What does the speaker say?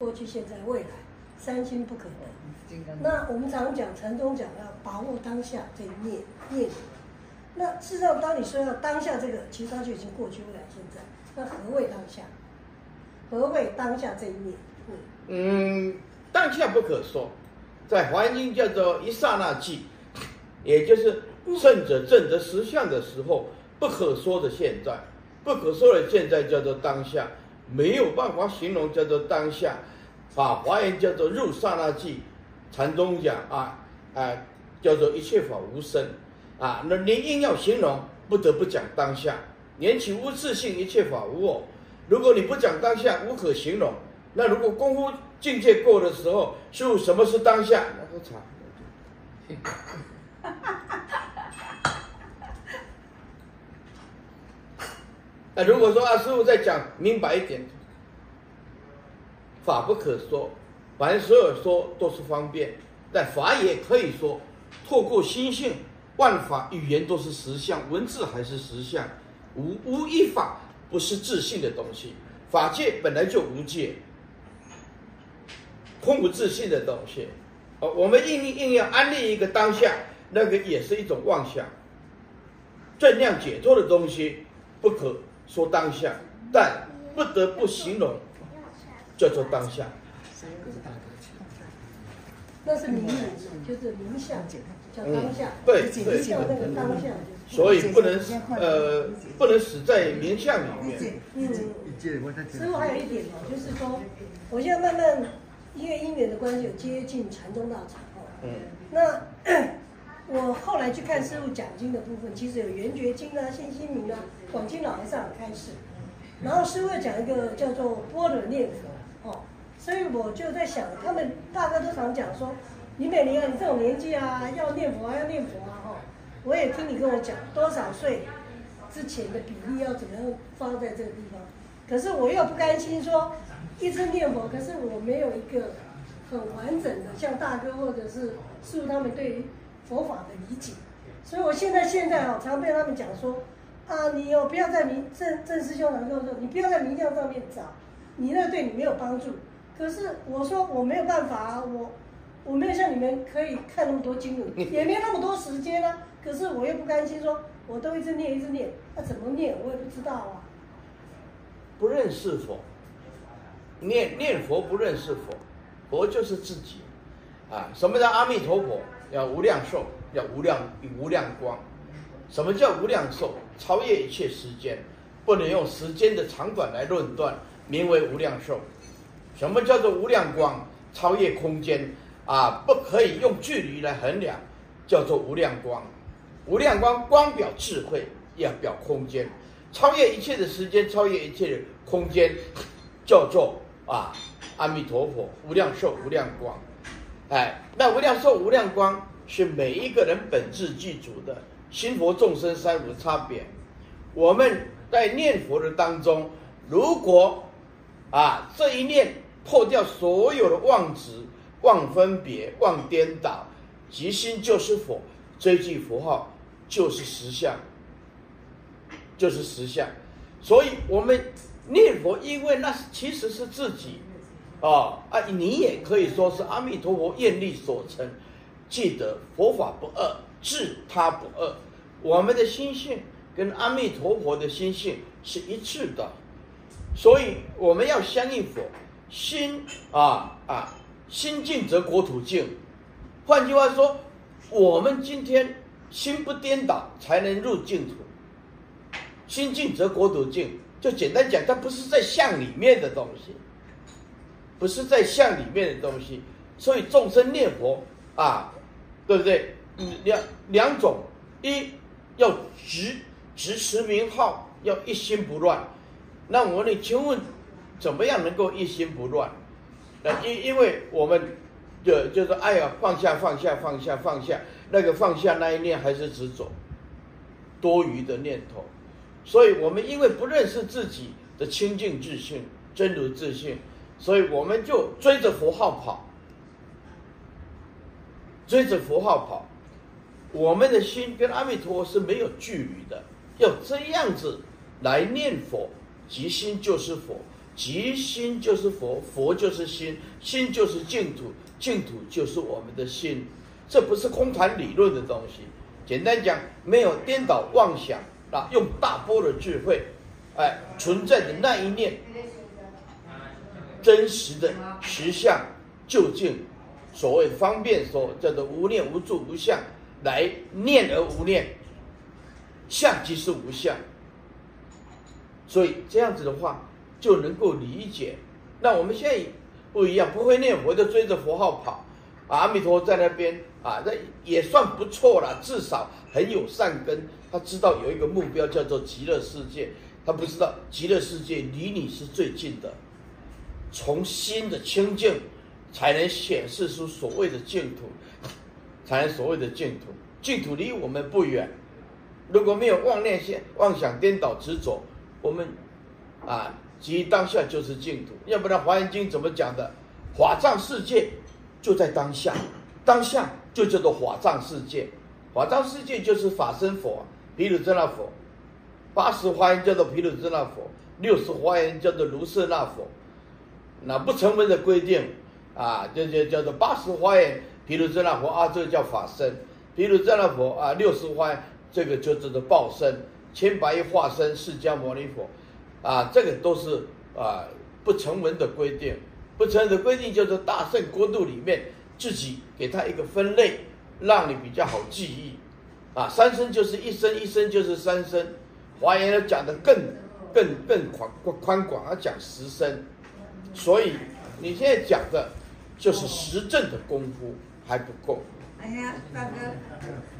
过去、现在、未来，三心不可得。那我们常讲禅宗讲要把握当下这一念念。那事实上，当你说要当下这个，其实它就已经过去、未来、现在。那何谓当下？何谓当下这一念？嗯，当下不可说，在《华严经》叫做一刹那即，也就是圣者证得实相的时候，不可说的现在，不可说的现在叫做当下。没有办法形容，叫做当下，啊，华严叫做入刹那际，禅宗讲啊，啊，叫做一切法无生，啊，那你硬要形容，不得不讲当下，缘起无自性，一切法无我。如果你不讲当下，无可形容。那如果功夫境界过的时候，师父什么是当下？那喝茶。那如果说啊，师父再讲明白一点，法不可说，反正所有说都是方便，但法也可以说，透过心性，万法语言都是实相，文字还是实相，无无一法不是自性的东西，法界本来就无界，空无自性的东西，哦，我们硬硬要安立一个当下，那个也是一种妄想，正量解脱的东西不可。说当下，但不得不形容，叫做当下。那是名，就是名相，叫当下。对对，叫那个当下。所以不能呃，不能死在名相里面。嗯，师父还有一点哦，就是说，我现在慢慢因为因缘的关系，有接近禅宗大。嗯。那。我后来去看师傅讲经的部分，其实有圆觉经啊、信心明啊、广钦老和尚开始，然后师父讲一个叫做般若念佛哦，所以我就在想，他们大家都常讲说，李美玲啊，你这种年纪啊，要念佛啊，要念佛啊，哈，我也听你跟我讲多少岁之前的比例要怎么样放在这个地方，可是我又不甘心说一直念佛，可是我没有一个很完整的，像大哥或者是师父他们对于。佛法的理解，所以我现在现在啊，常被他们讲说，啊，你有不要在名正正师兄常说说，你不要在名教上面找，你那对你没有帮助。可是我说我没有办法啊，我我没有像你们可以看那么多经文，也没有那么多时间啊。可是我又不甘心说，我都一直念一直念，那、怎么念我也不知道啊。不认识佛，念念佛不认识佛，佛就是自己，啊，什么叫阿弥陀佛？要无量寿，要无量无量光。什么叫无量寿？超越一切时间，不能用时间的长短来论断，名为无量寿。什么叫做无量光？超越空间啊，不可以用距离来衡量，叫做无量光。无量光光表智慧，要表空间，超越一切的时间，超越一切的空间，叫做啊阿弥陀佛，无量寿，无量光。哎，那无量寿、无量光是每一个人本质具足的，心佛众生三无差别。我们在念佛的当中，如果啊这一念破掉所有的妄执、妄分别、妄颠倒，即心就是佛，这句佛号就是实相，就是实相。所以我们念佛，因为那其实是自己。啊啊！你也可以说是阿弥陀佛愿力所成，记得佛法不二，治他不恶。我们的心性跟阿弥陀佛的心性是一致的，所以我们要相应佛心啊啊，心净则国土净。换句话说，我们今天心不颠倒，才能入净土。心净则国土净，就简单讲，它不是在相里面的东西。不是在相里面的东西，所以众生念佛啊，对不对？两两种，一要直直持名号，要一心不乱。那我问你，请问怎么样能够一心不乱？那因因为我们就就是哎呀，放下放下放下放下，那个放下那一念还是执着多余的念头，所以我们因为不认识自己的清净自性、真如自性。所以我们就追着佛号跑，追着佛号跑，我们的心跟阿弥陀佛是没有距离的。要这样子来念佛，即心就是佛，即心就是佛，佛就是心，心就是净土，净土就是我们的心。这不是空谈理论的东西。简单讲，没有颠倒妄想啊，用大波的智慧，哎，存在的那一念，真实的实相究竟，所谓方便说叫做无念无住无相，来念而无念，相即是无相。所以这样子的话就能够理解。那我们现在不一样，不会念佛就追着佛号跑，阿弥陀在那边啊，那也算不错了，至少很有善根。他知道有一个目标叫做极乐世界，他不知道极乐世界离你是最近的，从心的清净才能显示出所谓的净土，才所谓的净土。净土离我们不远，如果没有妄念、想妄想颠倒执着。我们啊，即当下就是净土，要不然《华严经》怎么讲的？法藏世界就在当下，当下就叫做法藏世界。法藏世界就是法身佛，毗卢遮那佛。八十华严叫做毗卢遮那佛，六十华严叫做卢舍那佛。那不成文的规定啊，就就叫做八十华严毗卢遮那佛啊，这个叫法身；毗卢遮那佛啊，六十华严这个就叫做报身。千百亿化身释迦牟尼佛，啊，这个都是啊不成文的规定，不成文的规定就是大圣国度里面自己给他一个分类，让你比较好记忆，啊，三身就是一身，一身就是三身，华严要讲的更更更宽宽广，要讲十身，所以你现在讲的就是实证的功夫。还不够。哎呀，大哥。